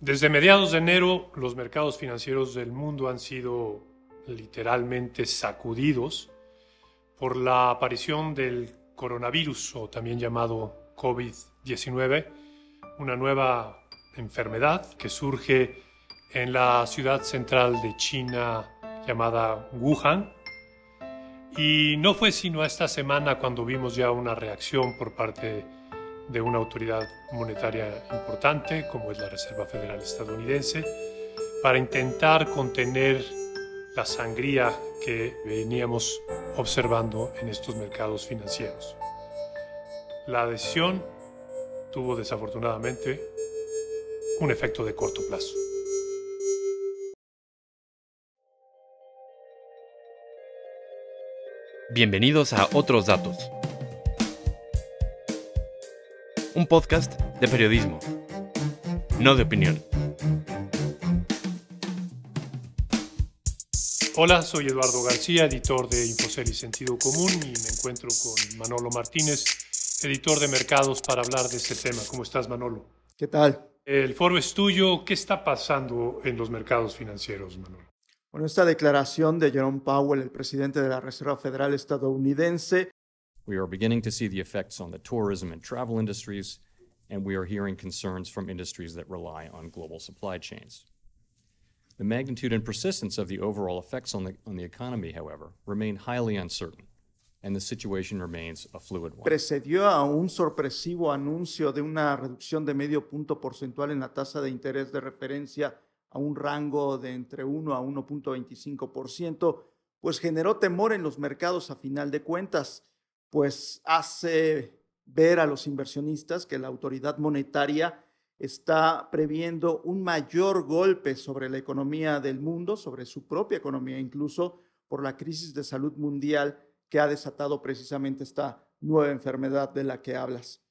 Desde mediados de enero, los mercados financieros del mundo han sido literalmente sacudidos por la aparición del coronavirus, o también llamado COVID-19, una nueva enfermedad que surge en la ciudad central de China llamada Wuhan. Y no fue sino esta semana cuando vimos ya una reacción por parte de una autoridad monetaria importante como es la Reserva Federal estadounidense para intentar contener la sangría que veníamos observando en estos mercados financieros. La decisión tuvo desafortunadamente un efecto de corto plazo. Bienvenidos a Otros Datos, un podcast de periodismo, no de opinión. Hola, soy Eduardo García, editor de Infocel y Sentido Común y me encuentro con Manolo Martínez, editor de mercados para hablar de este tema. ¿Cómo estás, Manolo? ¿Qué tal? El foro es tuyo. ¿Qué está pasando en los mercados financieros, Manolo? Bueno, esta declaración de Jerome Powell, el presidente de la Reserva Federal estadounidense. We are beginning to see the effects on the tourism and travel industries, and we are hearing concerns from industries that rely on global supply chains. The magnitude and persistence of the overall effects on the, on the economy, however, remain highly uncertain, and the situation remains a fluid one. Precedió a un sorpresivo anuncio de una reducción de medio punto porcentual en la tasa de interés de referencia a un rango de entre 1 a 1.25%, pues generó temor en los mercados a final de cuentas, pues hace ver a los inversionistas que la autoridad monetaria está previendo un mayor golpe sobre la economía del mundo, sobre su propia economía, incluso por la crisis de salud mundial que ha desatado precisamente esta nueva enfermedad de la que hablas.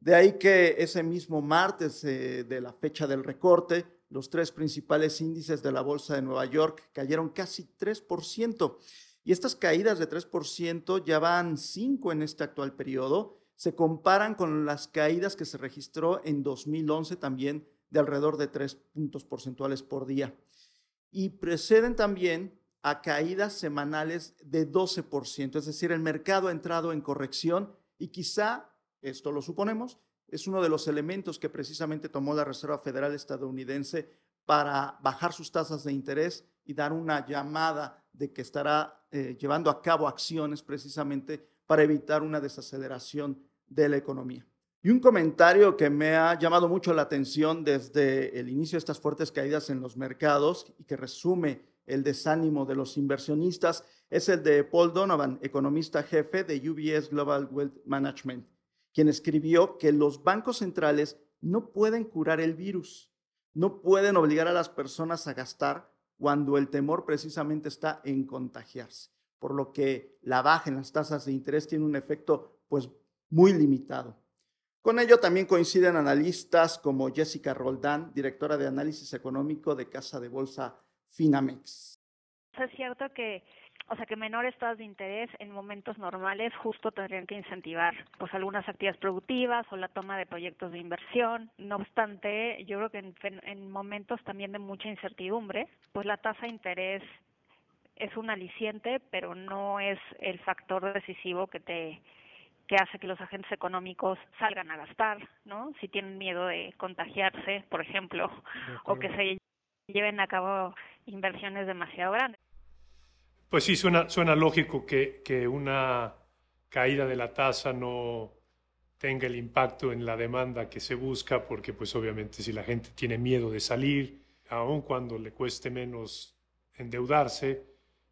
De ahí que ese mismo martes eh, de la fecha del recorte, los tres principales índices de la Bolsa de Nueva York cayeron casi 3%. Y estas caídas de 3% ya van 5 en este actual periodo se comparan con las caídas que se registró en 2011 también de alrededor de 3 puntos porcentuales por día. Y preceden también a caídas semanales de 12%, es decir, el mercado ha entrado en corrección y quizá, esto lo suponemos, es uno de los elementos que precisamente tomó la Reserva Federal estadounidense para bajar sus tasas de interés y dar una llamada de que estará eh, llevando a cabo acciones precisamente para evitar una desaceleración de la economía. Y un comentario que me ha llamado mucho la atención desde el inicio de estas fuertes caídas en los mercados y que resume el desánimo de los inversionistas es el de Paul Donovan, economista jefe de UBS Global Wealth Management, quien escribió que los bancos centrales no pueden curar el virus, no pueden obligar a las personas a gastar cuando el temor precisamente está en contagiarse, por lo que la baja en las tasas de interés tiene un efecto pues muy limitado. Con ello también coinciden analistas como Jessica Roldán, directora de análisis económico de Casa de Bolsa Finamex. Es cierto que o sea que menores tasas de interés en momentos normales justo tendrían que incentivar pues algunas actividades productivas o la toma de proyectos de inversión. No obstante, yo creo que en, en momentos también de mucha incertidumbre, pues la tasa de interés es un aliciente, pero no es el factor decisivo que te que hace que los agentes económicos salgan a gastar, ¿no? Si tienen miedo de contagiarse, por ejemplo, o que se lleven a cabo inversiones demasiado grandes. Pues sí, suena, lógico que, que una caída de la tasa no tenga el impacto en la demanda que se busca, porque pues obviamente si la gente tiene miedo de salir, aun cuando le cueste menos endeudarse,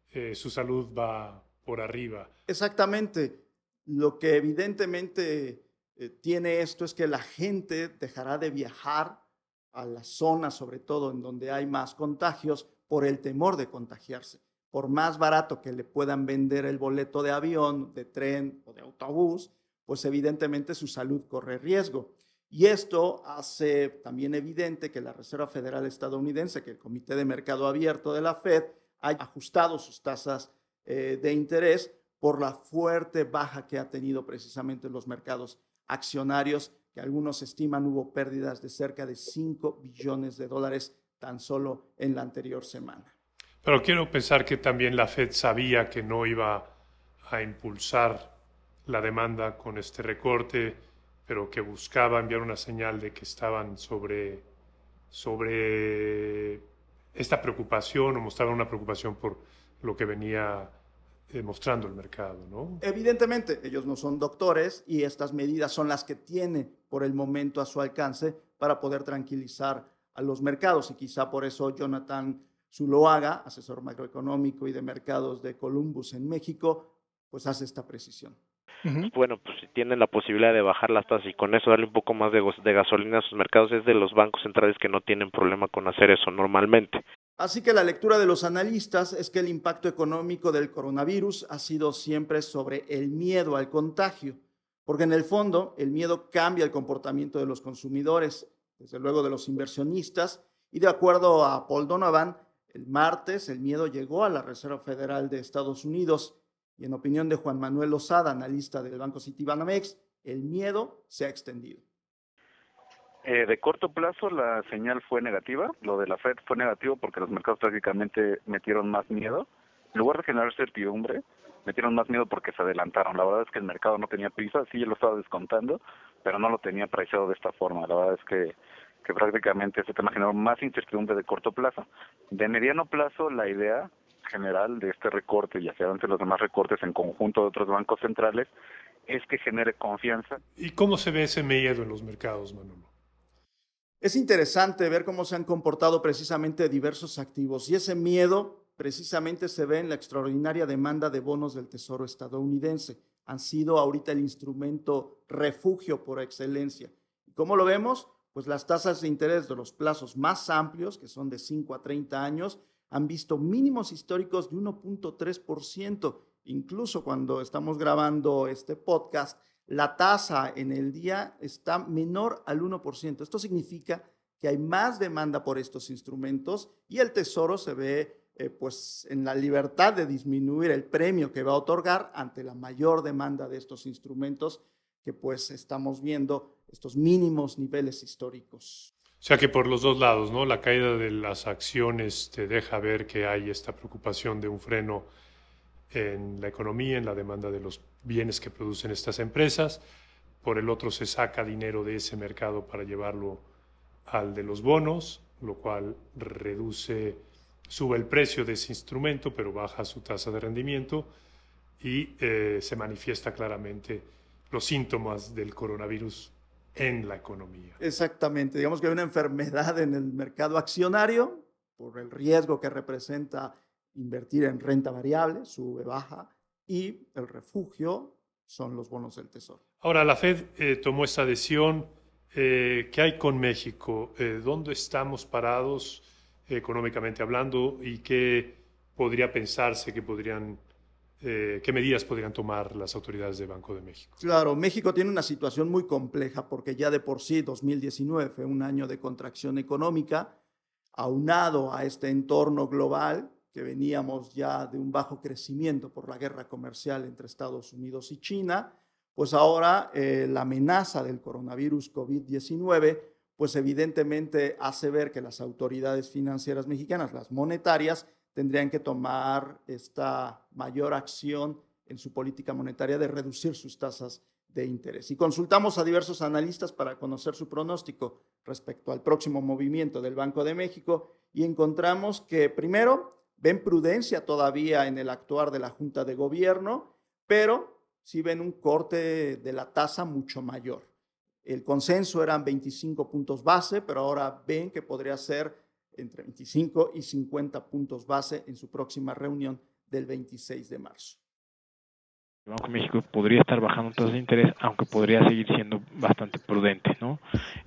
eh, su salud va por arriba. Exactamente. Lo que evidentemente eh, tiene esto es que la gente dejará de viajar a las zonas, sobre todo en donde hay más contagios, por el temor de contagiarse. Por más barato que le puedan vender el boleto de avión, de tren o de autobús, pues evidentemente su salud corre riesgo. Y esto hace también evidente que la Reserva Federal estadounidense, que el Comité de Mercado Abierto de la Fed, haya ajustado sus tasas eh, de interés por la fuerte baja que ha tenido precisamente los mercados accionarios, que algunos estiman hubo pérdidas de cerca de 5 billones de dólares tan solo en la anterior semana. Pero quiero pensar que también la Fed sabía que no iba a impulsar la demanda con este recorte, pero que buscaba enviar una señal de que estaban sobre, sobre esta preocupación o mostraban una preocupación por lo que venía mostrando el mercado, ¿no? Evidentemente, ellos no son doctores y estas medidas son las que tienen por el momento a su alcance para poder tranquilizar a los mercados y quizá por eso Jonathan Zuloaga, asesor macroeconómico y de mercados de Columbus en México, pues hace esta precisión. Bueno, pues si tienen la posibilidad de bajar las tasas y con eso darle un poco más de, de gasolina a sus mercados, es de los bancos centrales que no tienen problema con hacer eso normalmente. Así que la lectura de los analistas es que el impacto económico del coronavirus ha sido siempre sobre el miedo al contagio, porque en el fondo el miedo cambia el comportamiento de los consumidores, desde luego de los inversionistas, y de acuerdo a Paul Donovan, el martes el miedo llegó a la Reserva Federal de Estados Unidos y en opinión de Juan Manuel Lozada, analista del Banco Citibanamex, el miedo se ha extendido. Eh, de corto plazo la señal fue negativa, lo de la Fed fue negativo porque los mercados prácticamente metieron más miedo. En lugar de generar certidumbre, metieron más miedo porque se adelantaron. La verdad es que el mercado no tenía prisa, sí lo estaba descontando, pero no lo tenía preciado de esta forma. La verdad es que, que prácticamente ese tema generó más incertidumbre de corto plazo. De mediano plazo, la idea general de este recorte y hacia adelante los demás recortes en conjunto de otros bancos centrales es que genere confianza. ¿Y cómo se ve ese miedo en los mercados, Manolo? Es interesante ver cómo se han comportado precisamente diversos activos y ese miedo precisamente se ve en la extraordinaria demanda de bonos del Tesoro estadounidense. Han sido ahorita el instrumento refugio por excelencia. ¿Y cómo lo vemos? Pues las tasas de interés de los plazos más amplios, que son de 5 a 30 años, han visto mínimos históricos de 1.3%. Incluso cuando estamos grabando este podcast, la tasa en el día está menor al 1%. Esto significa que hay más demanda por estos instrumentos y el Tesoro se ve eh, pues en la libertad de disminuir el premio que va a otorgar ante la mayor demanda de estos instrumentos que pues estamos viendo estos mínimos niveles históricos. O sea que por los dos lados, ¿no? La caída de las acciones te deja ver que hay esta preocupación de un freno en la economía, en la demanda de los bienes que producen estas empresas. Por el otro se saca dinero de ese mercado para llevarlo al de los bonos, lo cual reduce, sube el precio de ese instrumento, pero baja su tasa de rendimiento y eh, se manifiesta claramente los síntomas del coronavirus en la economía. Exactamente, digamos que hay una enfermedad en el mercado accionario por el riesgo que representa invertir en renta variable, sube, baja, y el refugio son los bonos del Tesoro. Ahora, la Fed eh, tomó esta decisión. Eh, ¿Qué hay con México? Eh, ¿Dónde estamos parados económicamente hablando y qué podría pensarse que podrían qué medidas podrían tomar las autoridades del Banco de México. Claro, México tiene una situación muy compleja porque ya de por sí 2019 fue un año de contracción económica, aunado a este entorno global que veníamos ya de un bajo crecimiento por la guerra comercial entre Estados Unidos y China, pues ahora eh, la amenaza del coronavirus COVID-19, pues evidentemente hace ver que las autoridades financieras mexicanas, las monetarias, tendrían que tomar esta mayor acción en su política monetaria de reducir sus tasas de interés. Y consultamos a diversos analistas para conocer su pronóstico respecto al próximo movimiento del Banco de México y encontramos que primero ven prudencia todavía en el actuar de la Junta de Gobierno, pero sí ven un corte de la tasa mucho mayor. El consenso eran 25 puntos base, pero ahora ven que podría ser entre 25 y 50 puntos base en su próxima reunión del 26 de marzo. El Banco de México podría estar bajando tasas de interés, aunque podría seguir siendo bastante prudente, ¿no?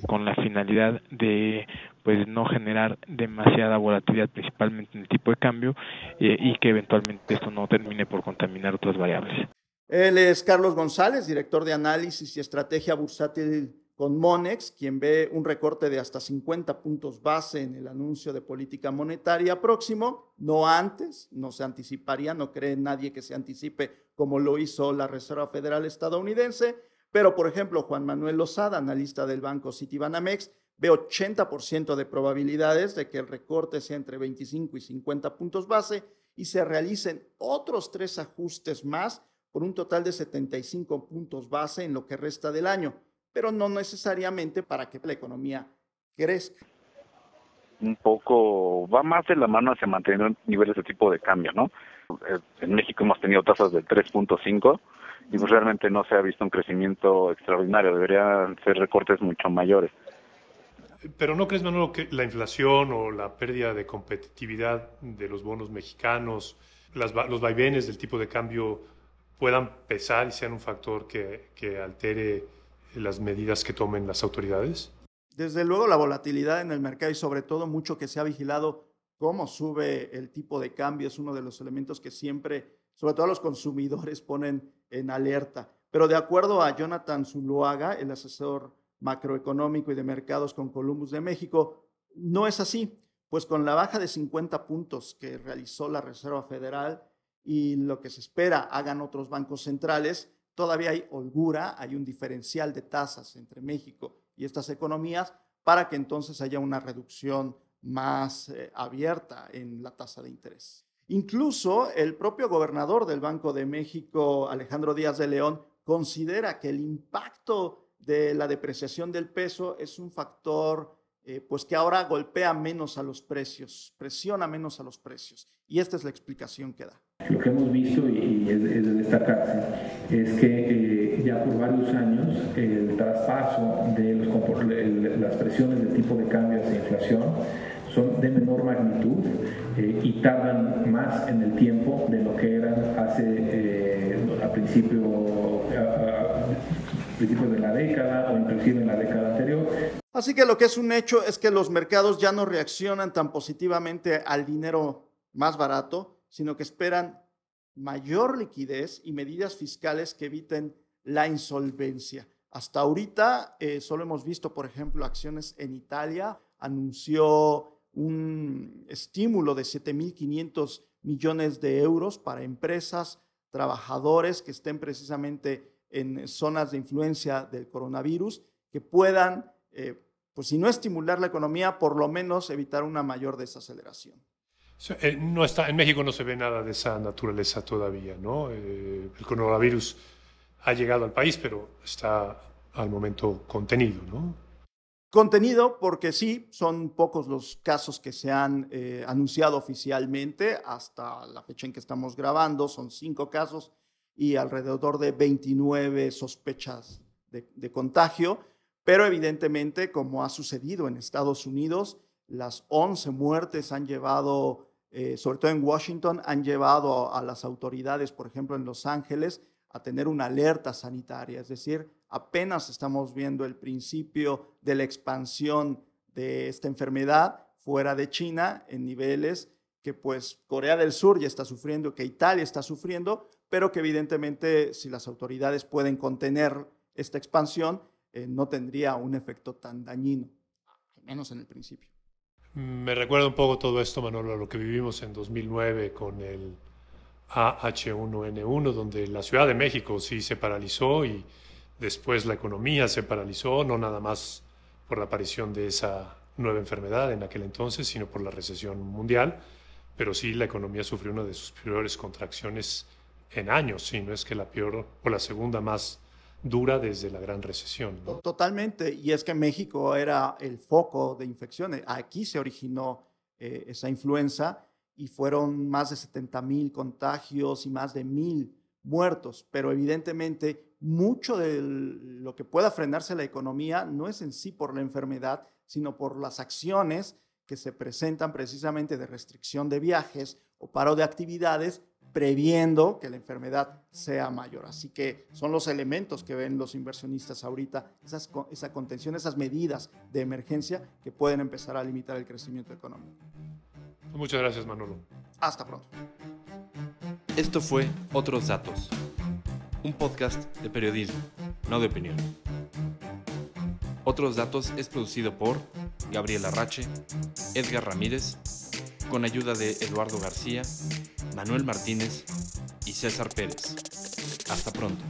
Con la finalidad de pues no generar demasiada volatilidad principalmente en el tipo de cambio eh, y que eventualmente esto no termine por contaminar otras variables. Él es Carlos González, director de análisis y estrategia bursátil con Monex, quien ve un recorte de hasta 50 puntos base en el anuncio de política monetaria próximo, no antes, no se anticiparía, no cree nadie que se anticipe como lo hizo la Reserva Federal estadounidense, Pero, por ejemplo, Juan Manuel Lozada, analista del banco Citibanamex, ve 80% de probabilidades de que el recorte sea entre 25 y 50 puntos base y se realicen otros tres ajustes más por un total de 75 puntos base en lo que resta del año, pero no necesariamente para que la economía crezca. Un poco, va más de la mano hacia mantener niveles de tipo de cambio, ¿no? Eh, en México hemos tenido tasas de 3.5 y pues realmente no se ha visto un crecimiento extraordinario, deberían ser recortes mucho mayores. Pero ¿no crees, Manolo, que la inflación o la pérdida de competitividad de los bonos mexicanos, los vaivenes del tipo de cambio puedan pesar y sean un factor que, que altere las medidas que tomen las autoridades? Desde luego la volatilidad en el mercado y sobre todo mucho que se ha vigilado cómo sube el tipo de cambio es uno de los elementos que siempre, sobre todo los consumidores, ponen en alerta. Pero de acuerdo a Jonathan Zuluaga, el asesor macroeconómico y de mercados con Columbus de México, no es así, pues con la baja de 50 puntos que realizó la Reserva Federal y lo que se espera hagan otros bancos centrales, todavía hay holgura, hay un diferencial de tasas entre México y estas economías para que entonces haya una reducción más eh, abierta en la tasa de interés. Incluso el propio gobernador del Banco de México, Alejandro Díaz de León, considera que el impacto de la depreciación del peso es un factor eh, pues que ahora golpea menos a los precios, presiona menos a los precios. Y esta es la explicación que da. Lo que hemos visto y, es, de destacarse es que eh, ya por varios años el traspaso de las presiones del tipo de cambio hacia inflación son de menor magnitud eh, y tardan más en el tiempo de lo que eran hace a principio principios de la década o inclusive en la década anterior. Así que lo que es un hecho es que los mercados ya no reaccionan tan positivamente al dinero más barato, sino que esperan mayor liquidez y medidas fiscales que eviten la insolvencia. Hasta ahorita eh, solo hemos visto, por ejemplo, acciones en Italia, anunció un estímulo de 7.500 millones de euros para empresas, trabajadores que estén precisamente en zonas de influencia del coronavirus que puedan, eh, pues si no estimular la economía, por lo menos evitar una mayor desaceleración. Eh, no está, en México no se ve nada de esa naturaleza todavía, ¿no? Eh, el coronavirus ha llegado al país, pero está al momento contenido, ¿no? Contenido porque sí, son pocos los casos que se han anunciado oficialmente hasta la fecha en que estamos grabando, son cinco casos y alrededor de 29 sospechas de, contagio, pero evidentemente, como ha sucedido en Estados Unidos, las 11 muertes han llevado, eh, sobre todo en Washington, han llevado a las autoridades, por ejemplo, en Los Ángeles, a tener una alerta sanitaria. Es decir, apenas estamos viendo el principio de la expansión de esta enfermedad fuera de China en niveles que pues Corea del Sur ya está sufriendo, que Italia está sufriendo, pero que evidentemente si las autoridades pueden contener esta expansión, eh, no tendría un efecto tan dañino, al menos en el principio. Me recuerda un poco todo esto, Manolo, a lo que vivimos en 2009 con el AH1N1, donde la Ciudad de México sí se paralizó y después la economía se paralizó, no nada más por la aparición de esa nueva enfermedad en aquel entonces, sino por la recesión mundial, pero sí la economía sufrió una de sus peores contracciones en años, si no es que la peor o la segunda más dura desde la gran recesión. Totalmente, y es que México era el foco de infecciones. Aquí se originó eh, esa influenza y fueron más de 70 mil contagios y más de mil muertos, pero evidentemente mucho de lo que pueda frenarse la economía no es en sí por la enfermedad, sino por las acciones que se presentan precisamente de restricción de viajes o paro de actividades previendo que la enfermedad sea mayor. Así que son los elementos que ven los inversionistas ahorita, esas, esa contención, esas medidas de emergencia que pueden empezar a limitar el crecimiento económico. Muchas gracias, Manolo. Hasta pronto. Esto fue Otros Datos, un podcast de periodismo, no de opinión. Otros Datos es producido por Gabriela Rache, Edgar Ramírez, con ayuda de Eduardo García, Manuel Martínez y César Pérez. Hasta pronto.